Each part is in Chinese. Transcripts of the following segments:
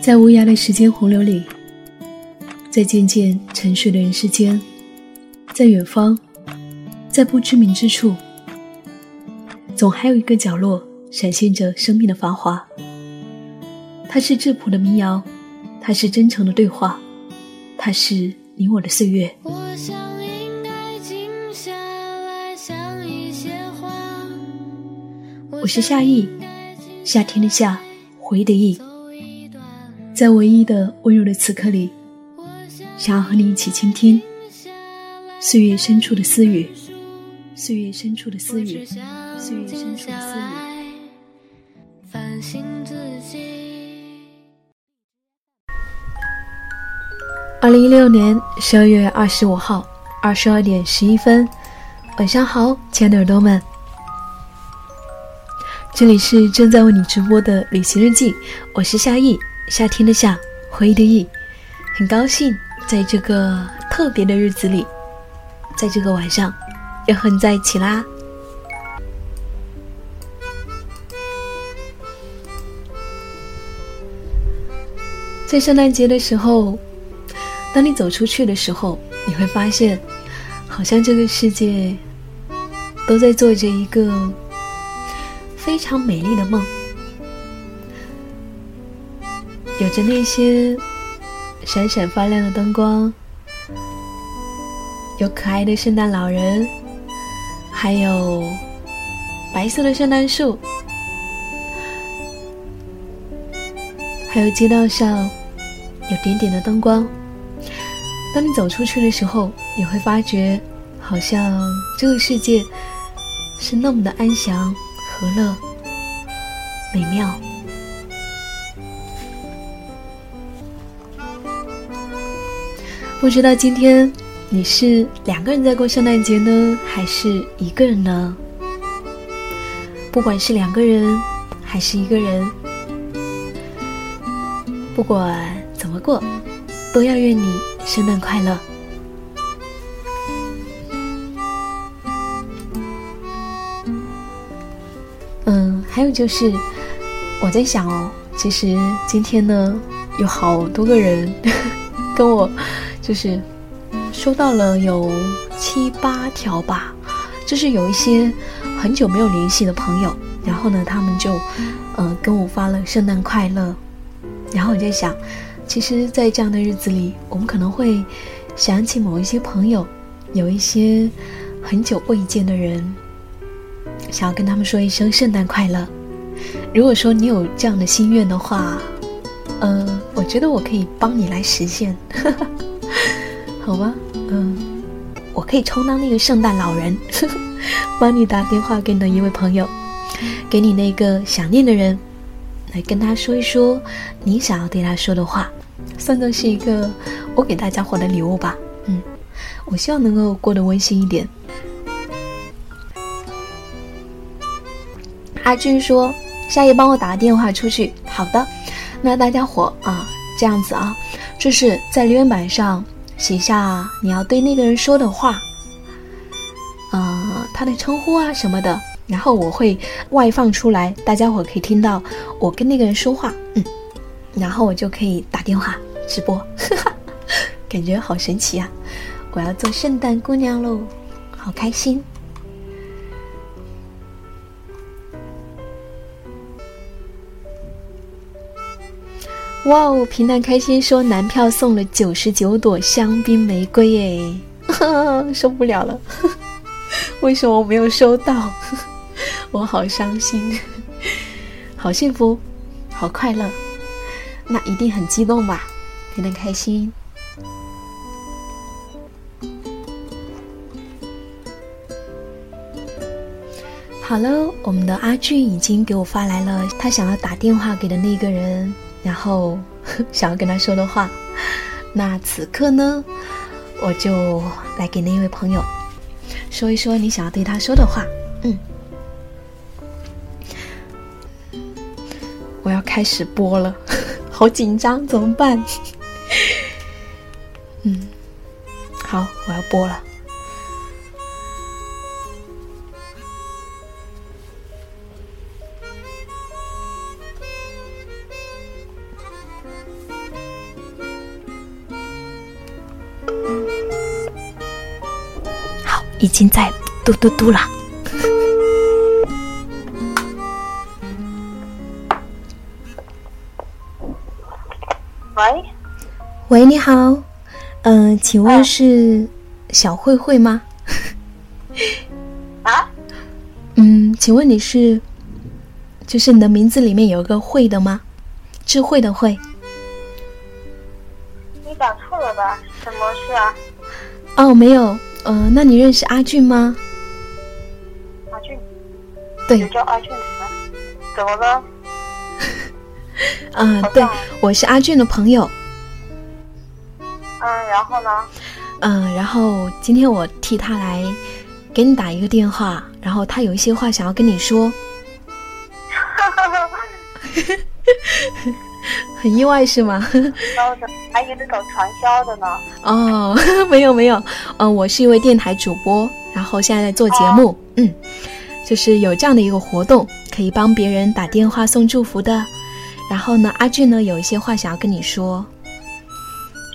在无涯的时间洪流里，在渐渐沉睡的人世间，在远方，在不知名之处，总还有一个角落闪现着生命的繁华。它是质朴的民谣，它是真诚的对话，它是你我的岁月。我是夏意，夏天的夏，回忆的忆。在唯一的温柔的此刻里，想要和你一起倾听岁月深处的私语，岁月深处的私语，岁月深处的私语。二零一六年十二月二十五号二十二点十一分，晚上好，亲爱的耳朵们，这里是正在为你直播的旅行日记，我是夏意。夏天的夏，回忆的忆，很高兴在这个特别的日子里，在这个晚上，又和你在一起啦。在圣诞节的时候，当你走出去的时候，你会发现，好像这个世界都在做着一个非常美丽的梦。有着那些闪闪发亮的灯光，有可爱的圣诞老人，还有白色的圣诞树，还有街道上有点点的灯光。当你走出去的时候，你会发觉，好像这个世界是那么的安详、和乐、美妙。不知道今天你是两个人在过圣诞节呢，还是一个人呢？不管是两个人还是一个人，不管怎么过，都要愿你圣诞快乐。嗯，还有就是我在想哦，其实今天呢，有好多个人 跟我。就是收到了有七八条吧，就是有一些很久没有联系的朋友，然后呢，他们就呃跟我发了圣诞快乐，然后我在想，其实，在这样的日子里，我们可能会想起某一些朋友，有一些很久未见的人，想要跟他们说一声圣诞快乐。如果说你有这样的心愿的话，嗯，我觉得我可以帮你来实现。好吧，嗯，我可以充当那个圣诞老人，帮你打电话给你的一位朋友，给你那个想念的人，来跟他说一说你想要对他说的话，算作是一个我给大家伙的礼物吧。嗯，我希望能够过得温馨一点。阿军说：“夏夜帮我打个电话出去。”好的，那大家伙啊，这样子啊，就是在留言板上。写下你要对那个人说的话，呃，他的称呼啊什么的，然后我会外放出来，大家伙可以听到我跟那个人说话，嗯，然后我就可以打电话直播，感觉好神奇啊！我要做圣诞姑娘喽，好开心。哇哦！平淡开心说男票送了九十九朵香槟玫瑰，哎，受不了了！为什么我没有收到？我好伤心，好幸福，好快乐，那一定很激动吧？平淡开心。好了，我们的阿俊已经给我发来了他想要打电话给的那个人。然后 想要跟他说的话，那此刻呢，我就来给那位朋友说一说你想要对他说的话。嗯，我要开始播了，好紧张，怎么办？嗯，好，我要播了。已经在嘟嘟嘟了。喂，喂，你好，嗯，请问是小慧慧吗？啊？嗯，请问你是，就是你的名字里面有一个“慧”的吗？智慧的“慧”。你打错了吧？什么事啊？哦，没有，呃，那你认识阿俊吗？阿俊，对你，叫阿俊？怎么了？嗯、对，我是阿俊的朋友。嗯，然后呢？嗯、然后今天我替他来给你打一个电话，然后他有一些话想要跟你说，很意外是吗？销的还以为搞传销的呢。哦，没有没有，呃，我是一位电台主播，然后现在在做节目，嗯，就是有这样的一个活动，可以帮别人打电话送祝福的。然后呢，阿俊呢有一些话想要跟你说，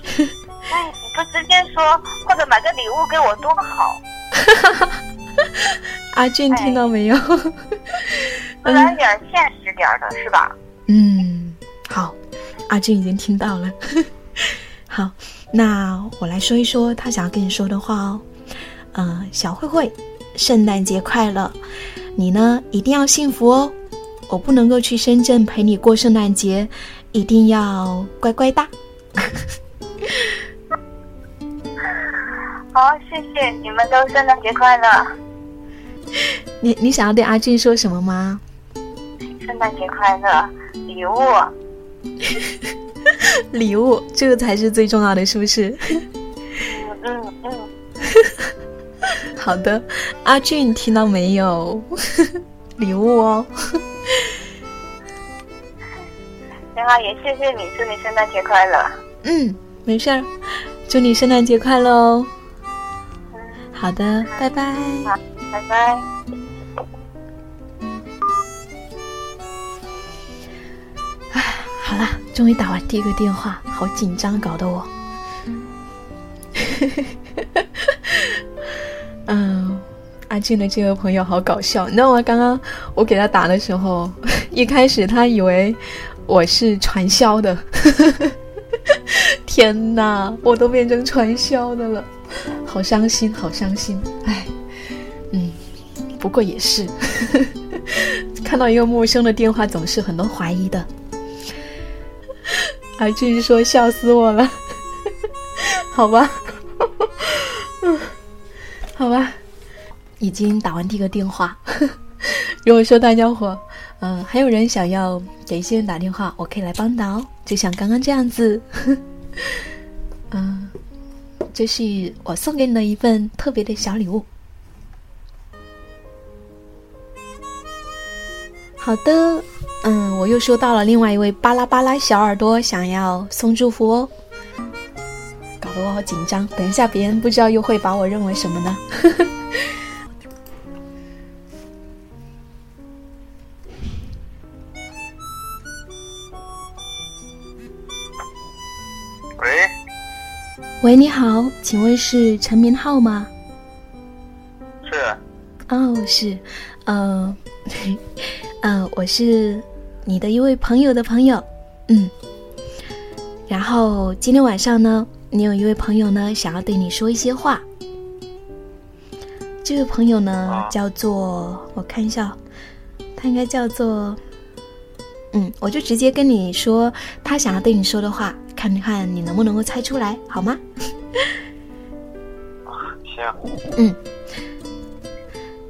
哎，你不直接说，或者买个礼物给我多好，阿俊听到没有？来点现实点的是吧？嗯，好，阿俊已经听到了。好，那我来说一说他想要跟你说的话哦。呃，小慧慧，圣诞节快乐！你呢一定要幸福哦。我不能够去深圳陪你过圣诞节，一定要乖乖的。好，谢谢你们都圣诞节快乐，你你想要对阿俊说什么吗？圣诞节快乐，礼物。礼物，这个才是最重要的，是不是？嗯嗯嗯，好的，阿俊听到没有？礼物哦。行啊，也谢谢你，祝你圣诞节快乐。嗯，没事儿，祝你圣诞节快乐哦。嗯，好的，拜拜。好，拜拜。好啦，终于打完第一个电话，好紧张，搞得我。嗯，阿俊的这个朋友好搞笑，你知道吗？刚刚我给他打的时候，一开始他以为我是传销的，天哪，我都变成传销的了，好伤心，好伤心，哎，嗯，不过也是，看到一个陌生的电话，总是很多怀疑的。还继续说：“笑死我了，好吧，嗯 好吧，已经打完第一个电话。如果说大家伙，嗯、还有人想要给一些人打电话，我可以来帮打哦，就像刚刚这样子。嗯、这是我送给你的一份特别的小礼物。好的，嗯，我又收到了另外一位巴拉巴拉小耳朵想要送祝福哦，搞得我好紧张。等一下别人不知道又会把我认为什么呢？喂，喂，你好，请问是陈明浩吗？是哦，是，呃，呃，我是你的一位朋友的朋友，嗯。然后今天晚上呢，你有一位朋友呢，想要对你说一些话。这位朋友呢，啊叫做我看一下，他应该叫做，嗯，我就直接跟你说他想要对你说的话，看看你能不能够猜出来，好吗？行，嗯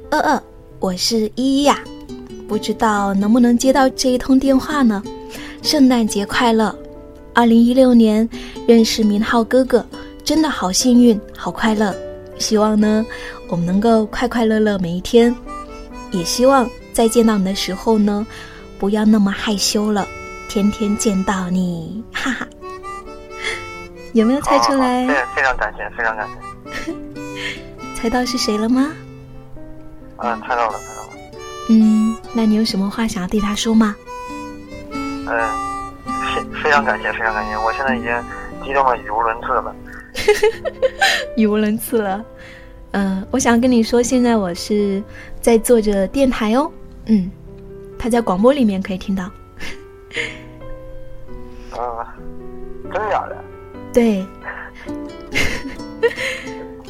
二二，我是依依呀，不知道能不能接到这一通电话呢？圣诞节快乐！二零一六年认识明浩哥哥，真的好幸运，好快乐。希望呢，我们能够快快乐乐每一天。也希望再见到你的时候呢，不要那么害羞了，天天见到你，哈哈。有没有猜出来？非常感谢，非常感谢。猜到是谁了吗？嗯，猜到了，猜到了。嗯，那你有什么话想要对他说吗？嗯，非非常感谢，非常感谢。我现在已经激动的语无伦次了。语无伦次了。嗯，我想跟你说，现在我是在做着电台哦。嗯，他在广播里面可以听到。嗯，真的假的？对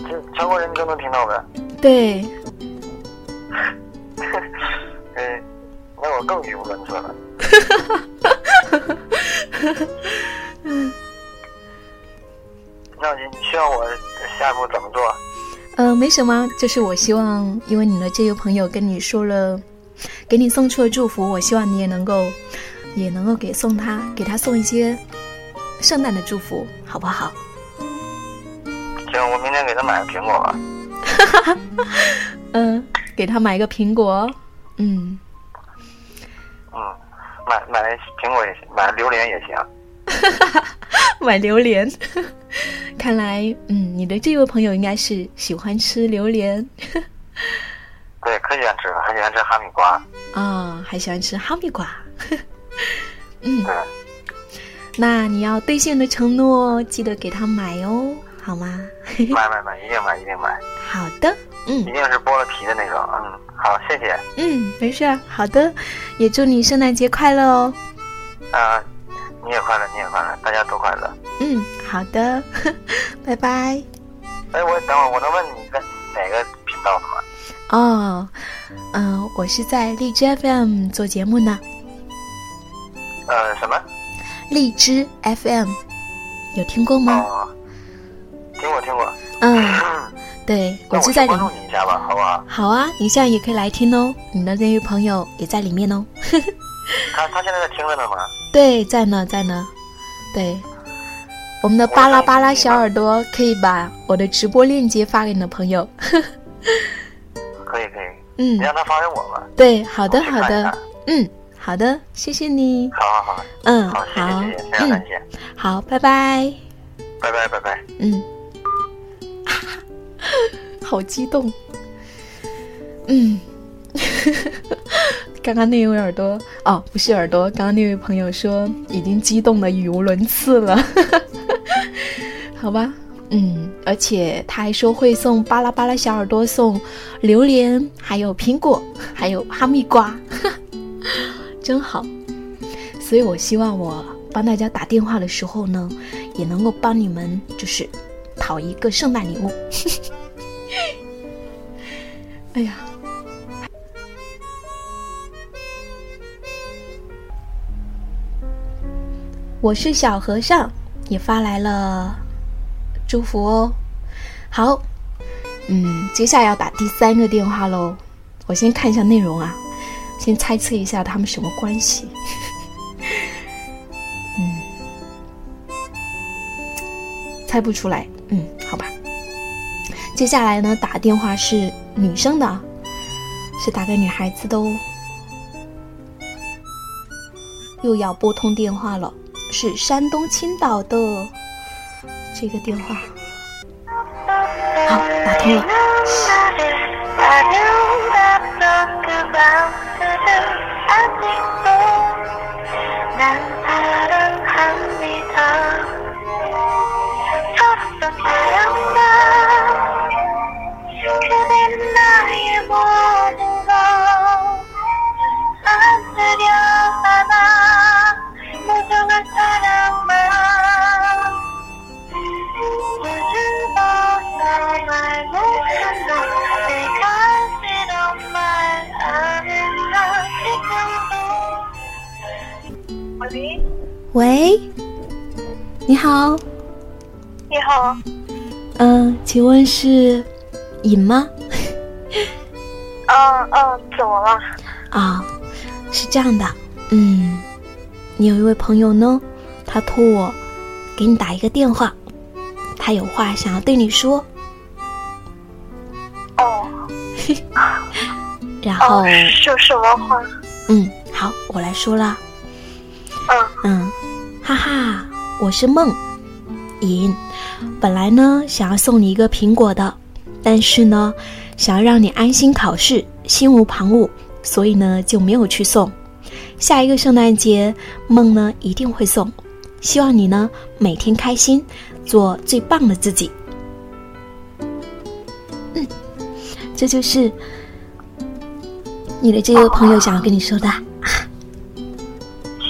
这全国人都能听到呗？对，那我更语无伦次了。那你需要我下一步怎么做？呃，没什么，就是我希望，因为你的这位朋友跟你说了，给你送出了祝福，我希望你也能够，也能够给送他，给他送一些圣诞的祝福，好不好？行，我明天给他买个苹果吧。嗯，给他买个苹果，嗯，嗯，买买苹果也行，买榴莲也行。买榴莲。看来，嗯，你的这位朋友应该是喜欢吃榴莲 对，可喜欢吃了，还喜欢吃哈密瓜。啊、还喜欢吃哈密瓜。嗯，那你要兑现的承诺，记得给他买哦，好吗？买买买，一定买，一定买，好的，嗯一定是剥了皮的那种。嗯，好，谢谢。嗯，没事儿，好的，也祝你圣诞节快乐哦。啊、你也快乐，你也快乐，大家都快乐。嗯，好的，拜拜。哎，我等会儿我能问你在哪个频道的吗？哦，嗯、我是在荔枝 FM 做节目呢。呃，什么？荔枝 FM 有听过吗？哦，听过听过。嗯，嗯，对，我我就在里去关注你一下吧，好不好？好啊，你现在也可以来听哦，你的那位朋友也在里面哦。他他现在在听着呢吗？对，在呢，在呢。对，我们的巴拉巴拉小耳朵可以把我的直播链接发给你的朋友。可以可以，嗯你，让他发给我吧。对，好的，好的，嗯，好的，谢谢你。好好好，嗯，好，谢谢好谢谢，非常感嗯，谢，好，拜拜。拜拜拜拜。嗯，好激动。嗯，刚刚那位耳朵哦，不是耳朵，刚刚那位朋友说已经激动的语无伦次了，好吧。嗯，而且他还说会送巴拉巴拉小耳朵送榴莲，还有苹果，还有哈密瓜，真好。所以我希望我帮大家打电话的时候呢，也能够帮你们就是讨一个圣诞礼物。哎呀，我是小和尚，也发来了祝福哦。好，嗯，接下来要打第三个电话喽。我先看一下内容啊，先猜测一下他们什么关系。嗯猜不出来，嗯，好吧。接下来呢，打电话是女生的，是打给女孩子的哦。又要拨通电话了，是山东青岛的这个电话。好，打通了。喂，你好，你好，嗯、请问是尹吗？嗯嗯，怎么了？啊，是这样的，嗯，你有一位朋友呢，他托我给你打一个电话，他有话想要对你说，哦 然后，哦，是什么话？嗯，好，我来说啦，嗯嗯，哈哈，我是梦尹，本来呢想要送你一个苹果的，但是呢，想要让你安心考试，心无旁骛，所以呢就没有去送。下一个圣诞节，梦呢一定会送，希望你呢每天开心，做最棒的自己。嗯，这就是你的这位朋友想要跟你说的。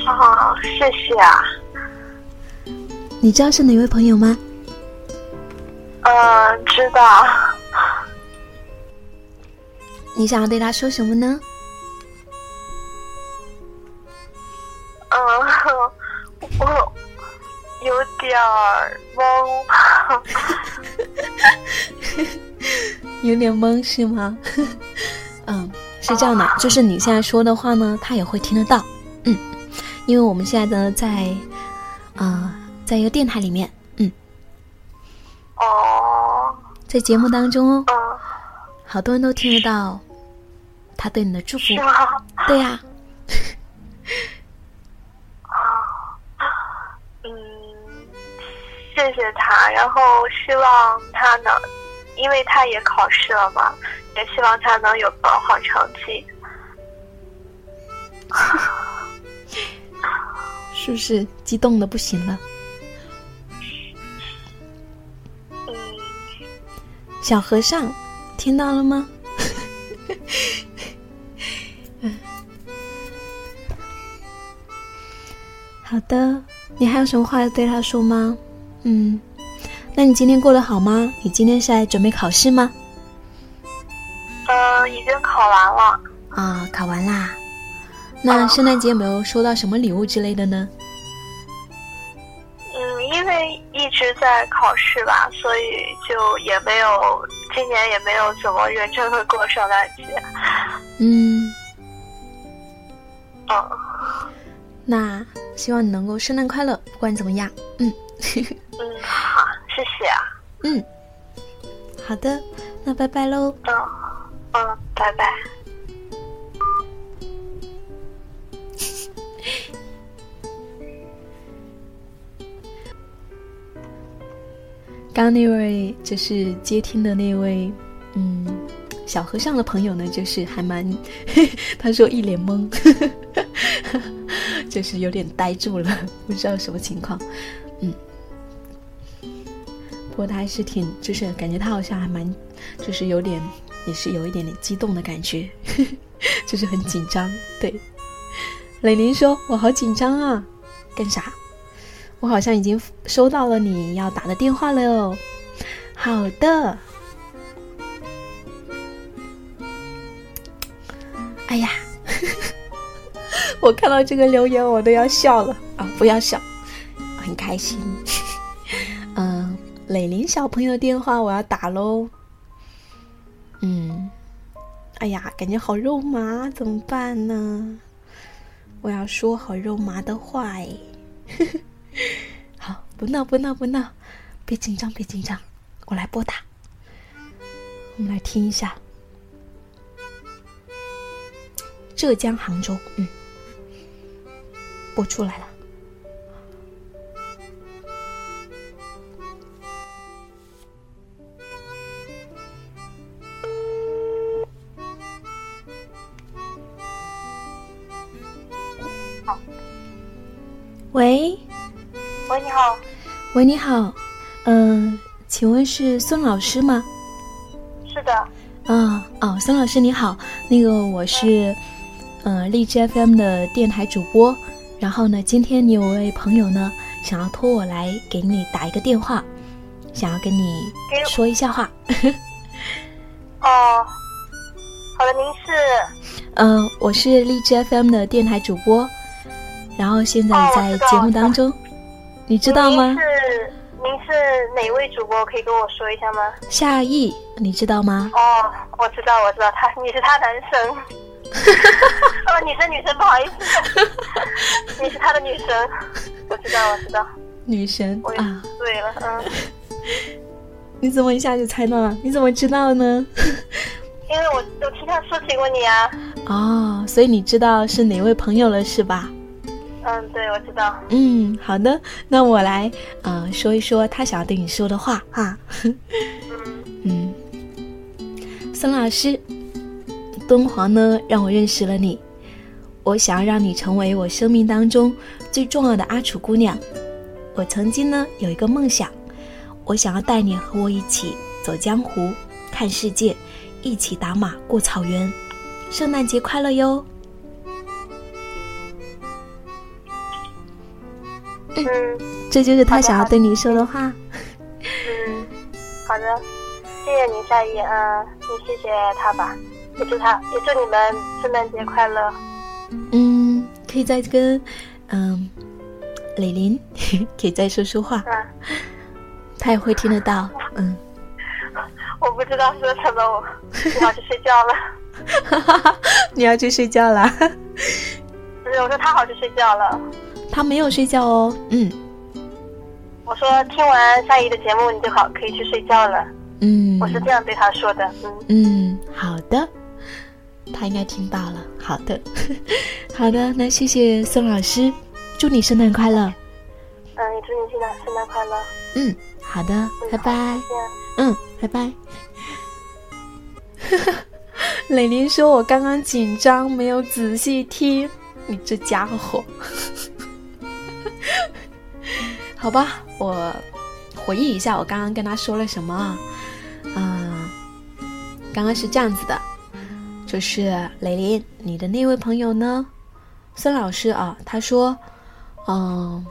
好，谢谢啊。你知道是哪位朋友吗？嗯，知道。你想要对他说什么呢？嗯，我有点懵。有点懵是吗？嗯，是这样的，就是你现在说的话呢，他也会听得到。嗯，因为我们现在呢在，啊，在一个电台里面。嗯。哦。在节目当中哦。嗯。好多人都听得到，他对你的祝福。对呀。嗯，谢谢他，然后希望他能，因为他也考试了嘛，也希望他能有个好成绩。是不是激动的不行了？小和尚。听到了吗？嗯，好的。你还有什么话要对他说吗？嗯，那你今天过得好吗？你今天是在准备考试吗？呃，已经考完了。啊，考完啦。那圣诞节有没有收到什么礼物之类的呢？在考试吧，所以就也没有。今年也没有怎么认真的过圣诞节。嗯。嗯。那希望你能够圣诞快乐，不管怎么样。嗯。嗯，好，谢谢啊。嗯。好的，那拜拜喽。嗯。嗯，拜拜。刚那位就是接听的那位，嗯，小和尚的朋友呢，就是还蛮，他说一脸懵，就是有点呆住了，不知道什么情况，嗯，不过他还是挺，就是感觉他好像还蛮，就是有点，也是有一点点激动的感觉，就是很紧张。对，磊林说：“我好紧张啊，干啥？”我好像已经收到了你要打的电话了哦。好的。哎呀，我看到这个留言我都要笑了啊！不要笑，很开心。嗯，磊林小朋友电话我要打喽。嗯，哎呀，感觉好肉麻，怎么办呢？我要说好肉麻的话哎。好，不闹不闹不闹，别紧张别紧张，我来拨打。我们来听一下，浙江杭州，嗯，播出来了。好，喂。喂，你好。喂，你好。嗯，请问是孙老师吗？是的。啊，哦，孙老师你好。那个我是，呃，荔枝 FM 的电台主播。然后呢，今天你有位朋友呢，想要托我来给你打一个电话，想要跟你说一下话。哦，好的，您是？嗯，我是荔枝 FM 的电台主播，然后现在在节目当中。你知道吗？您是您是哪位主播？可以跟我说一下吗？夏意，你知道吗？哦，我知道，我知道，他你是他男生。哦，女生女生，不好意思，你是他的女神。我知道，我知道。女神啊，对了，嗯。你怎么一下就猜到了？你怎么知道呢？因为我我听他说起过你啊。哦，所以你知道是哪位朋友了，是吧？嗯，对，我知道。嗯，好的，那我来，呃，说一说他想要对你说的话哈。嗯，孙老师，敦煌呢让我认识了你，我想要让你成为我生命当中最重要的阿楚姑娘。我曾经呢有一个梦想，我想要带你和我一起走江湖、看世界，一起打马过草原，圣诞节快乐哟！嗯这就是他想要对你说的话。嗯，好的，谢谢你，夏意，嗯，你谢谢他吧，也祝他，也祝你们圣诞节快乐。嗯，可以再跟嗯李林 可以再说说话，嗯，他也会听得到。嗯，我不知道说什么，我我要去睡觉了。你要去睡觉了？不是，我说他好去睡觉了。他没有睡觉哦。嗯我说听完夏怡的节目，你就好可以去睡觉了。嗯，我是这样对他说的。嗯，嗯，好的，他应该听到了。好的，好的，那谢谢宋老师，祝你圣诞快乐。嗯，也祝你圣诞圣诞快乐。嗯，好的，拜拜。嗯，拜拜。磊琳说：“我刚刚紧张，没有仔细听。你这家伙，好吧，我回忆一下，我刚刚跟他说了什么啊？嗯，刚刚是这样子的，就是磊琳，你的那位朋友呢，孙老师啊，他说，嗯，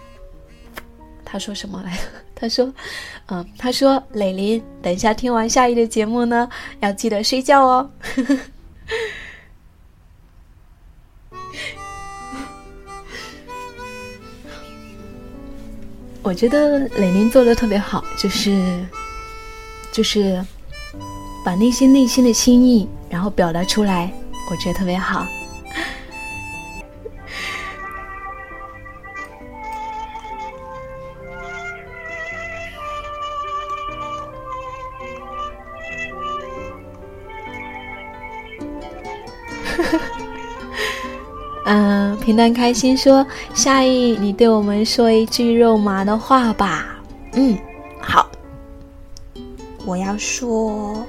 他说什么来着？他说，嗯，他说磊琳，等一下听完下一的节目呢，要记得睡觉哦。我觉得磊琳做的特别好，就是就是把那些内心的心意，然后表达出来，我觉得特别好。平淡开心说：“夏意，你对我们说一句肉麻的话吧。”嗯，好，我要说，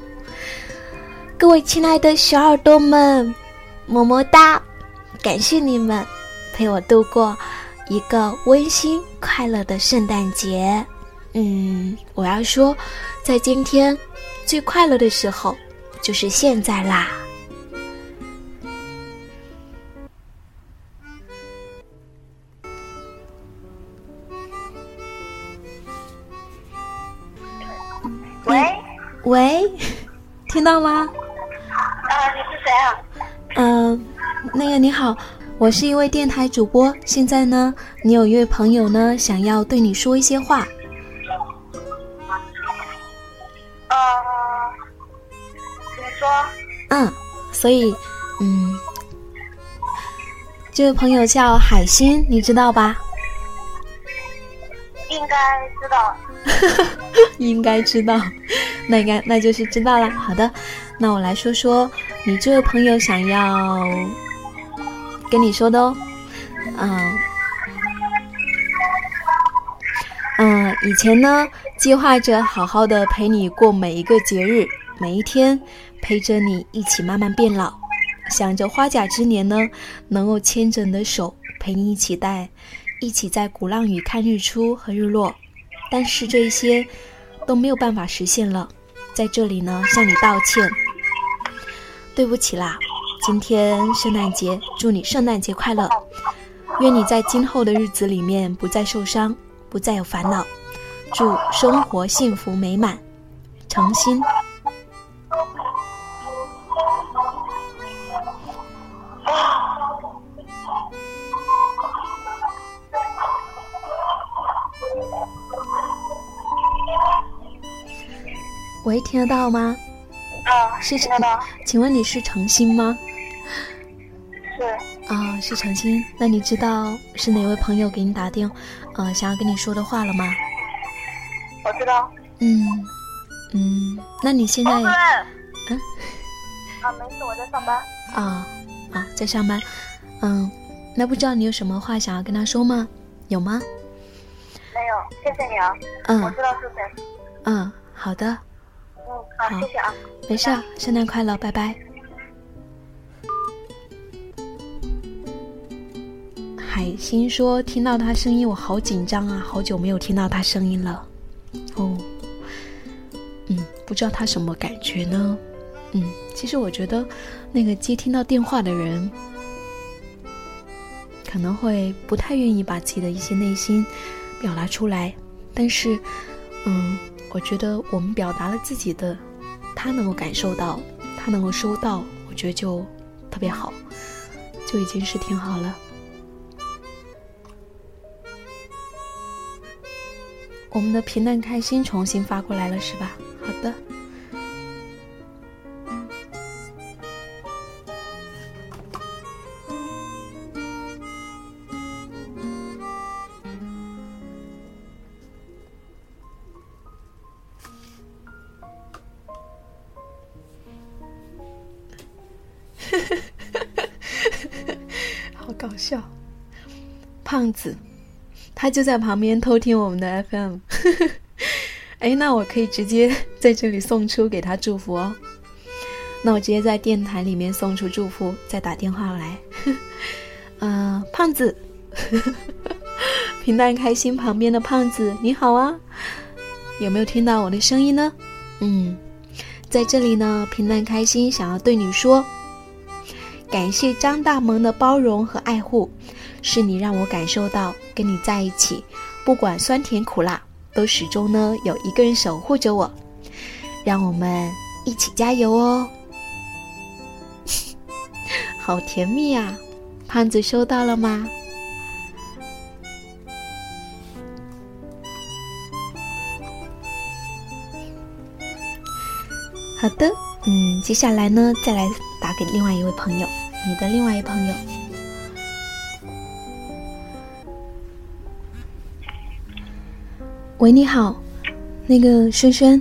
各位亲爱的小耳朵们，么么哒！感谢你们陪我度过一个温馨快乐的圣诞节。嗯，我要说，在今天最快乐的时候就是现在啦。听到吗？啊，你是谁啊？嗯、那个你好，我是一位电台主播。现在呢，你有一位朋友呢，想要对你说一些话。呃，你说，嗯，所以，嗯，这位朋友叫海星，你知道吧？应该知道。应该知道，那应该那就是知道了。好的，那我来说说你这位朋友想要跟你说的哦。嗯嗯，以前呢，计划着好好的陪你过每一个节日，每一天陪着你一起慢慢变老，想着花甲之年呢，能够牵着你的手，陪你一起带，一起在鼓浪屿看日出和日落。但是这一些都没有办法实现了，在这里呢向你道歉，对不起啦。今天圣诞节，祝你圣诞节快乐，愿你在今后的日子里面不再受伤，不再有烦恼，祝生活幸福美满，诚心。喂，听得到吗？啊，是听得到。请问你是程心吗？是，啊、是程心。那你知道是哪位朋友给你打电，呃，想要跟你说的话了吗？我知道。嗯嗯，那你现在。嗯。啊，没事，我在上班。啊啊在上班，嗯，那不知道你有什么话想要跟他说吗？有吗？没有，谢谢你啊。嗯我嗯知道是谁。嗯，好的，嗯，好，好谢谢啊。没事儿，圣诞快乐，拜拜。海星说：“听到他声音，我好紧张啊，好久没有听到他声音了。”哦，嗯，不知道他什么感觉呢？嗯，其实我觉得那个接听到电话的人可能会不太愿意把自己的一些内心表达出来，但是，嗯，我觉得我们表达了自己的，他能够感受到，他能够收到，我觉得就特别好，就已经是挺好了。我们的平淡开心重新发过来了，是吧？好的。子。他就在旁边偷听我们的 FM，哎，那我可以直接在这里送出给他祝福哦。那我直接在电台里面送出祝福，再打电话来。嗯，胖子，平淡开心旁边的胖子，你好啊，有没有听到我的声音呢？嗯，在这里呢，平淡开心想要对你说，感谢张大萌的包容和爱护。是你让我感受到跟你在一起，不管酸甜苦辣，都始终呢有一个人守护着我。让我们一起加油哦！好甜蜜啊，胖子收到了吗？好的，嗯，接下来呢，再来打给另外一位朋友，你的另外一位朋友。喂，你好，那个轩轩，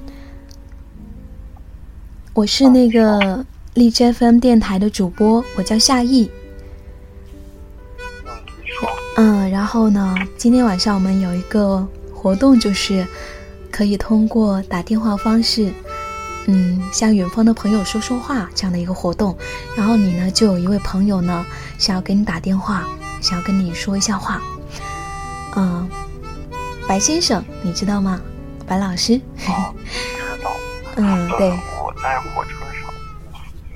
我是那个荔枝 FM 电台的主播，我叫夏意。嗯，然后呢，今天晚上我们有一个活动，就是可以通过打电话方式，嗯，向远方的朋友说说话这样的一个活动。然后你呢，就有一位朋友呢，想要给你打电话，想要跟你说一下话，嗯。白先生，你知道吗？白老师。哦，知道。嗯，对。我在火车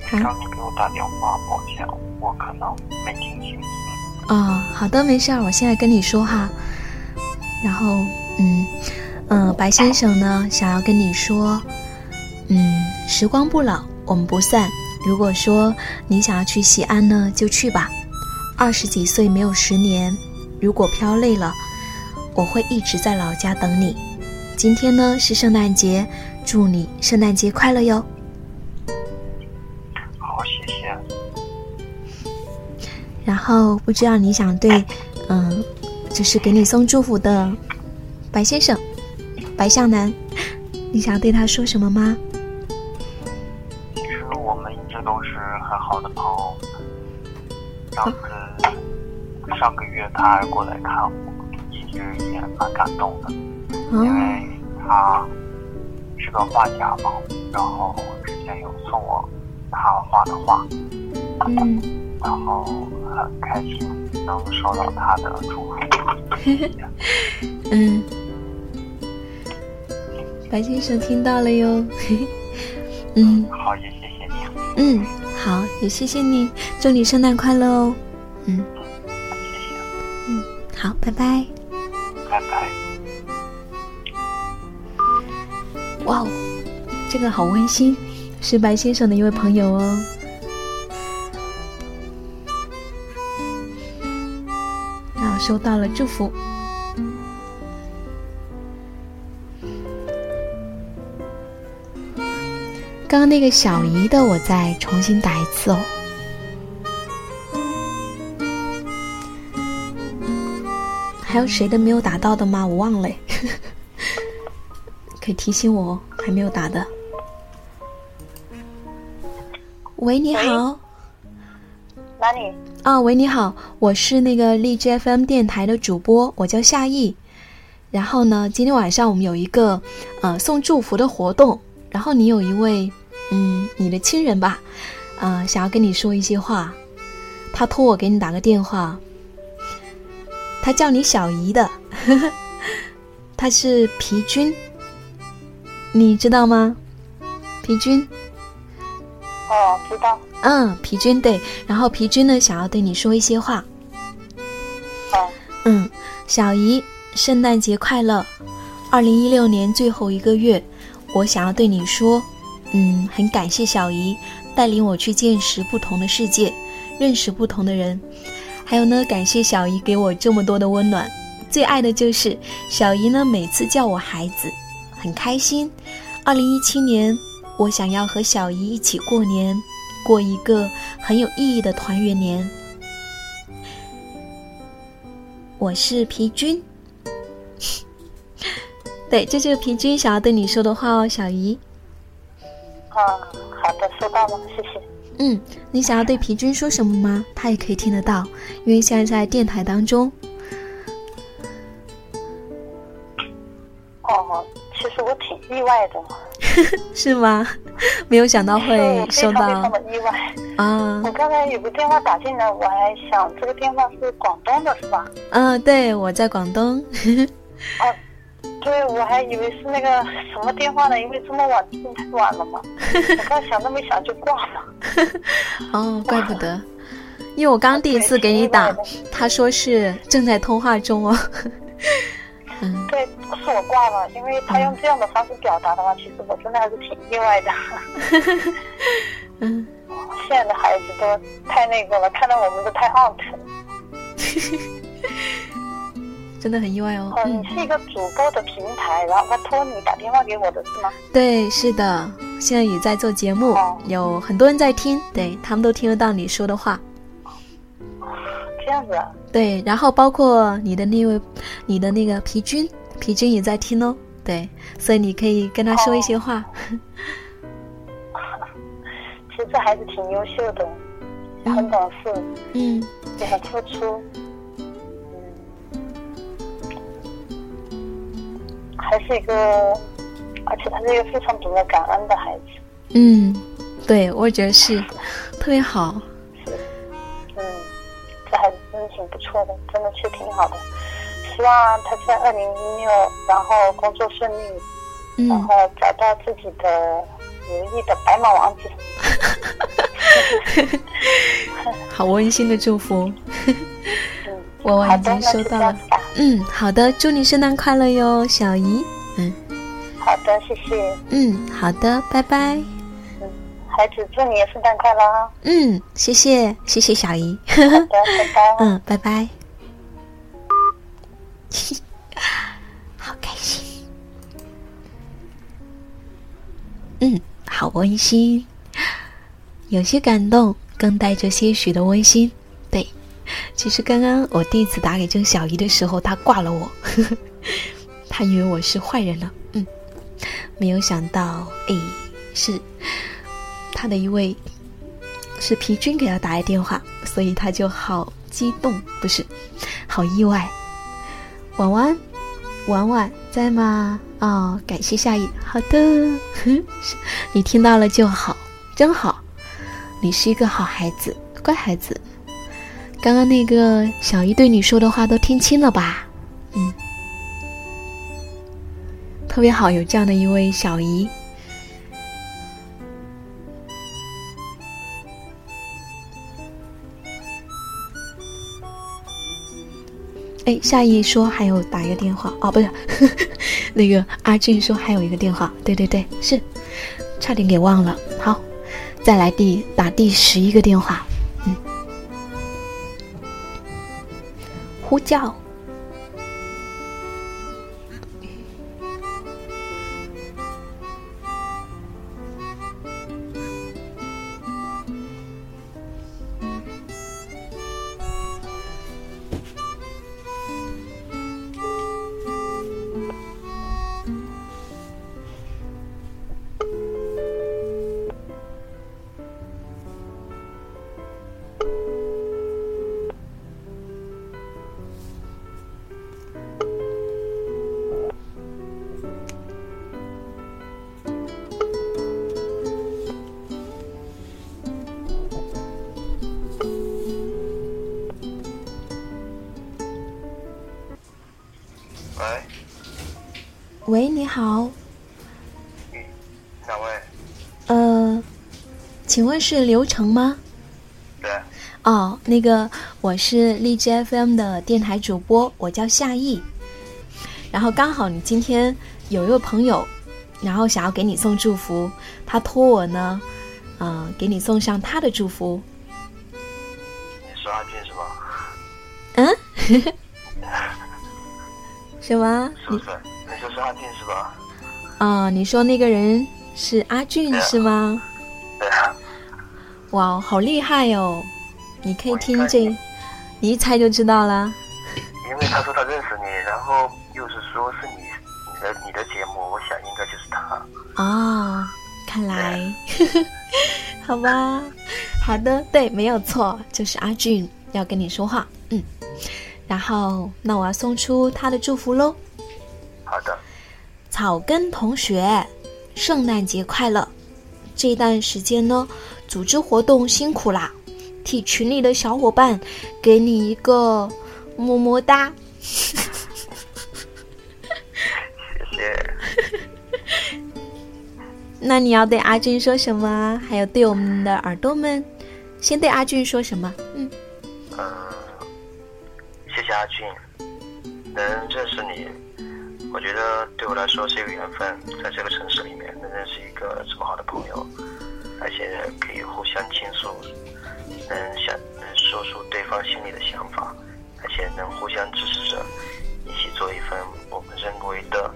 上。刚你给我打电话，抱歉，我可能没听清。哦，好的，没事儿，我现在跟你说哈。然后，嗯嗯，白先生呢，想要跟你说，嗯，时光不老，我们不散。如果说你想要去西安呢，就去吧。二十几岁没有十年，如果飘累了。我会一直在老家等你。今天呢是圣诞节，祝你圣诞节快乐哟！好，谢谢。然后不知道你想对，嗯，就是给你送祝福的白先生、白向南，你想对他说什么吗？其实我们一直都是很好的朋友。上次上个月他还过来看我。其实也蛮感动的，因为他是个画家嘛，然后之前有送我他画的画，嗯，然后很开心能收到他的祝福。嗯，白先生听到了哟。嗯，好，也谢谢你。嗯，好，也谢谢你，祝你圣诞快乐哦。嗯，谢谢。嗯，好，拜拜。这个好温馨，是白先生的一位朋友哦。啊，收到了祝福。刚刚那个小姨的，我再重新打一次哦。还有谁的没有打到的吗？我忘了，可以提醒我哦，还没有打的。喂，你好。哪里？啊，喂，你好，我是那个荔枝 FM 电台的主播，我叫夏意。然后呢，今天晚上我们有一个呃送祝福的活动，然后你有一位嗯你的亲人吧，啊想要跟你说一些话，他托我给你打个电话。他叫你小姨的，他是皮君，你知道吗？皮君，哦，知道。嗯，皮君对，然后皮君呢想要对你说一些话。哦，嗯，小姨，圣诞节快乐！二零一六年最后一个月，我想要对你说，嗯，很感谢小姨带领我去见识不同的世界，认识不同的人，还有呢，感谢小姨给我这么多的温暖。最爱的就是小姨呢，每次叫我孩子，很开心。二零一七年，我想要和小姨一起过年，过一个很有意义的团圆年。我是皮君，对，这就是皮君想要对你说的话哦，小姨。啊，好的，收到了，谢谢。嗯，你想要对皮君说什么吗？他也可以听得到，因为现在在电台当中。哦，其实我挺意外的。是吗？没有想到会收到。意外啊！我刚才有个电话打进来，我还想这个电话是广东的，是吧？嗯，对，我在广东。啊，对，我还以为是那个什么电话呢，因为这么晚，太晚了嘛。我刚想都没想就挂了。哦，怪不得，因为我刚第一次给你打，他说是正在通话中哦。嗯，对，不是我挂了，因为他用这样的方式表达的话，其实我真的还是挺意外的。嗯，现在的孩子都太那个了，看到我们都太 out。真的很意外哦。哦，你是一个主播的平台，然后他托你打电话给我的是吗？对，是的，现在也在做节目，有很多人在听，对他们都听得到你说的话。这样子啊。对，然后包括你的那位，你的那个皮君，皮君也在听哦。对，所以你可以跟他说一些话。其实这孩子挺优秀的，很懂事，嗯，也很付出，还是一个，而且他是一个非常懂得感恩的孩子。嗯，对，我觉得是特别好。还真的挺不错的，真的是挺好的。希望他在二零一六，然后工作顺利，嗯、然后找到自己的如意的白马王子。好温馨的祝福。我已经收到了。嗯，好的，祝你圣诞快乐哟，小姨。嗯，好的，谢谢。嗯，好的，拜拜。孩子，祝你圣诞快乐啊！嗯，谢谢，谢谢小姨。好的，拜拜。嗯，拜拜。好开心。嗯，好温馨，有些感动，更带着些许的温馨。对，其实刚刚我第一次打给郑小姨的时候，她挂了我，她以为我是坏人了。嗯，没有想到，哎，是。他的一位是皮军给他打来电话，所以他就好激动，不是，好意外。婉婉，婉婉在吗？哦，感谢夏意。好的，你听到了就好，真好。你是一个好孩子，乖孩子。刚刚那个小姨对你说的话都听清了吧？嗯，特别好，有这样的一位小姨。哎，夏意说还有打一个电话哦，不是，那个阿俊说还有一个电话，对对对，是，差点给忘了。好，再来第打第十一个电话，嗯，呼叫。喂，喂你好。嗯，哪位？呃，请问是刘成吗？对，哦，那个我是荔枝 FM 的电台主播，我叫夏意。然后刚好你今天有一位朋友，然后想要给你送祝福，他托我呢，嗯、给你送上他的祝福。你是阿俊是吗？嗯，什么？你是不是？你就是阿俊是吧？啊、你说那个人是阿俊啊是吗？对啊，哇，好厉害哦！你可以听这，你一猜就知道了。因为他说他认识你，然后又是说是你你的你的节目，我想应该就是他。哦，看来，好吧，好的，对，没有错，就是阿俊要跟你说话，嗯，然后那我要送出他的祝福喽。好的，草根同学，圣诞节快乐！这段时间呢，组织活动辛苦啦，替群里的小伙伴给你一个么么哒。谢谢。那你要对阿俊说什么啊？还有对我们的耳朵们，先对阿俊说什么？嗯，嗯，阿俊，能认识你，我觉得对我来说是一个缘分，在这个城市里面能认识一个这么好的朋友，而且可以互相倾诉，能想能说出对方心里的想法，而且能互相支持着，一起做一份我们认为的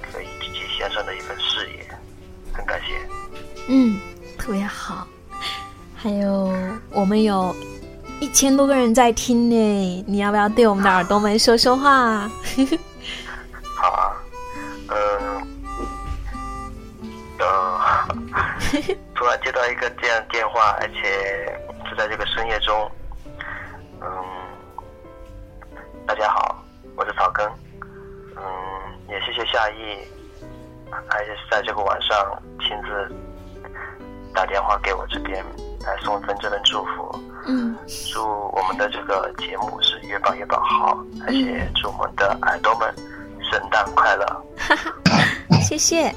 可以积极向上的一份事业，很感谢。嗯，特别好。还有，我们有一千多个人在听呢，你要不要对我们的耳朵们说说话？好啊，嗯，呃，突然接到一个这样电话，而且是在这个深夜中，嗯，大家好，我是草根，嗯，也谢谢夏意，还是在这个晚上亲自打电话给我这边来送一份这份祝福。嗯，祝我们的这个节目是越办越办好，而且祝我们的耳朵们圣诞快乐。哈 哈谢谢，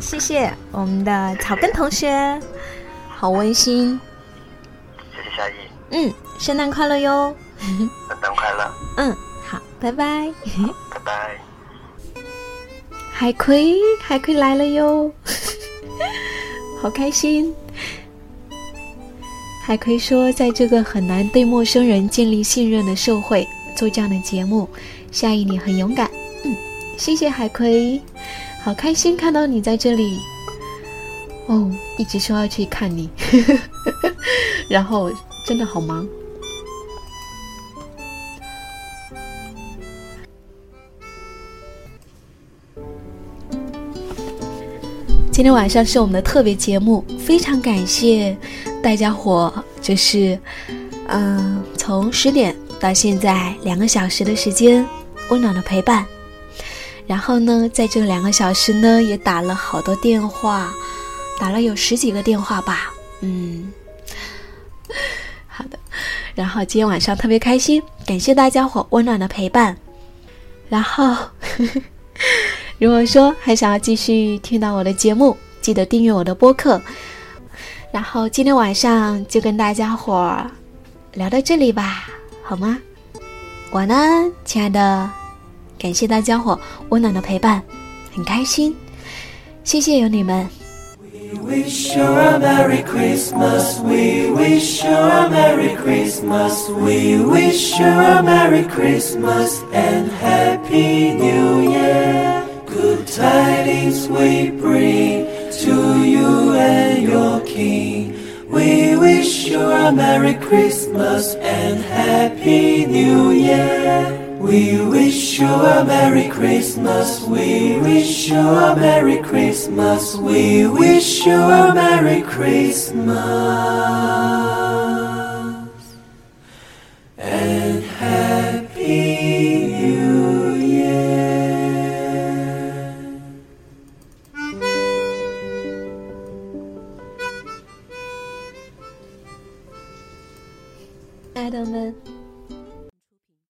谢谢我们的草根同学，好温馨。谢谢夏意，嗯，圣诞快乐哟。圣诞快乐，嗯，好，拜拜。拜拜。海葵，海葵来了哟，好开心。海葵说，在这个很难对陌生人建立信任的社会，做这样的节目，夏意你很勇敢。嗯，谢谢海葵，好开心看到你在这里。哦，一直说要去看你，然后真的好忙。今天晚上是我们的特别节目，非常感谢大家伙，就是，嗯、从十点到现在两个小时的时间，温暖的陪伴。然后呢，在这两个小时呢，也打了好多电话，打了有十几个电话吧，嗯，好的。然后今天晚上特别开心，感谢大家伙温暖的陪伴。然后。如果说还想要继续听到我的节目，记得订阅我的播客。然后今天晚上就跟大家伙儿聊到这里吧，好吗？晚安，亲爱的，感谢大家伙温暖的陪伴，很开心，谢谢有你们。We wish you a Merry Christmas. We wish you a Merry Christmas. We wish you a Merry Christmas and Happy New Year. Good tidings we bring to you and your King. We wish you a Merry Christmas and Happy New Year. We wish you a Merry Christmas. We wish you a Merry Christmas. We wish you a Merry Christmas. And happy 爱的们，